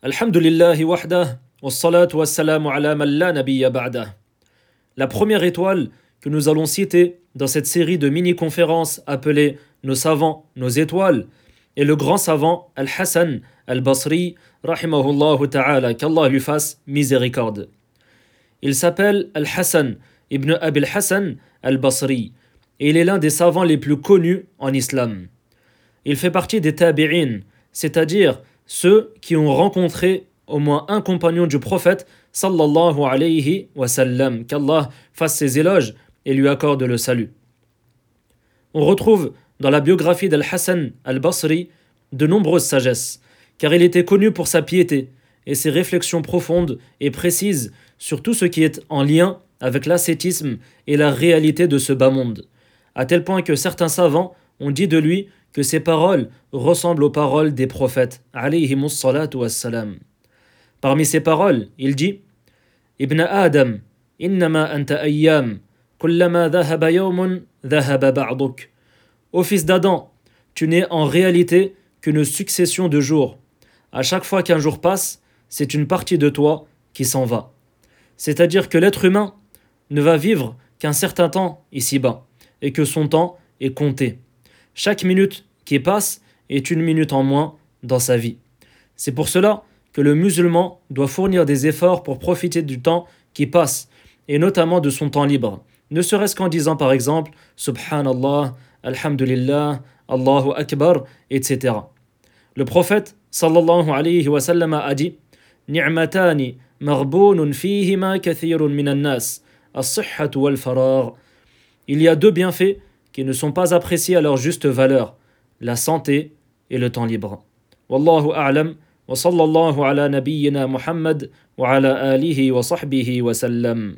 Alhamdulillahi wahdah, wassalatu wassalamu ala la nabiyya. La première étoile que nous allons citer dans cette série de mini-conférences appelée Nos savants, nos étoiles est le grand savant Al-Hassan Al-Basri, rahimahullah ta'ala, qu'Allah lui fasse miséricorde. Il s'appelle Al-Hassan ibn Abil Hassan Al-Basri et il est l'un des savants les plus connus en islam. Il fait partie des tabi'in, c'est-à-dire ceux qui ont rencontré au moins un compagnon du prophète sallallahu alayhi wa sallam, qu'Allah fasse ses éloges et lui accorde le salut. On retrouve dans la biographie d'Al-Hassan al-Basri de nombreuses sagesses, car il était connu pour sa piété et ses réflexions profondes et précises sur tout ce qui est en lien avec l'ascétisme et la réalité de ce bas monde, à tel point que certains savants ont dit de lui que ses paroles ressemblent aux paroles des prophètes. Parmi ces paroles, il dit Ibn Adam, innama anta ayyam, kullama dhahaba yawmun, dhahaba ba'duk. Ô fils d'Adam, tu n'es en réalité qu'une succession de jours. À chaque fois qu'un jour passe, c'est une partie de toi qui s'en va. C'est-à-dire que l'être humain ne va vivre qu'un certain temps ici-bas, et que son temps est compté. Chaque minute qui passe est une minute en moins dans sa vie. C'est pour cela que le musulman doit fournir des efforts pour profiter du temps qui passe, et notamment de son temps libre, ne serait-ce qu'en disant par exemple Subhanallah, Alhamdulillah, Allahu Akbar, etc. Le prophète sallallahu alayhi wa sallam a dit Ni'matani fihima kathirun minan nas, as-sihhatu. Il y a deux bienfaits qui ne sont pas appréciés à leur juste valeur, la santé et le temps libre. Wallahu a'lam wa sallallahu ala nabiyyina Muhammad wa ala alihi wa sahbihi wa sallam.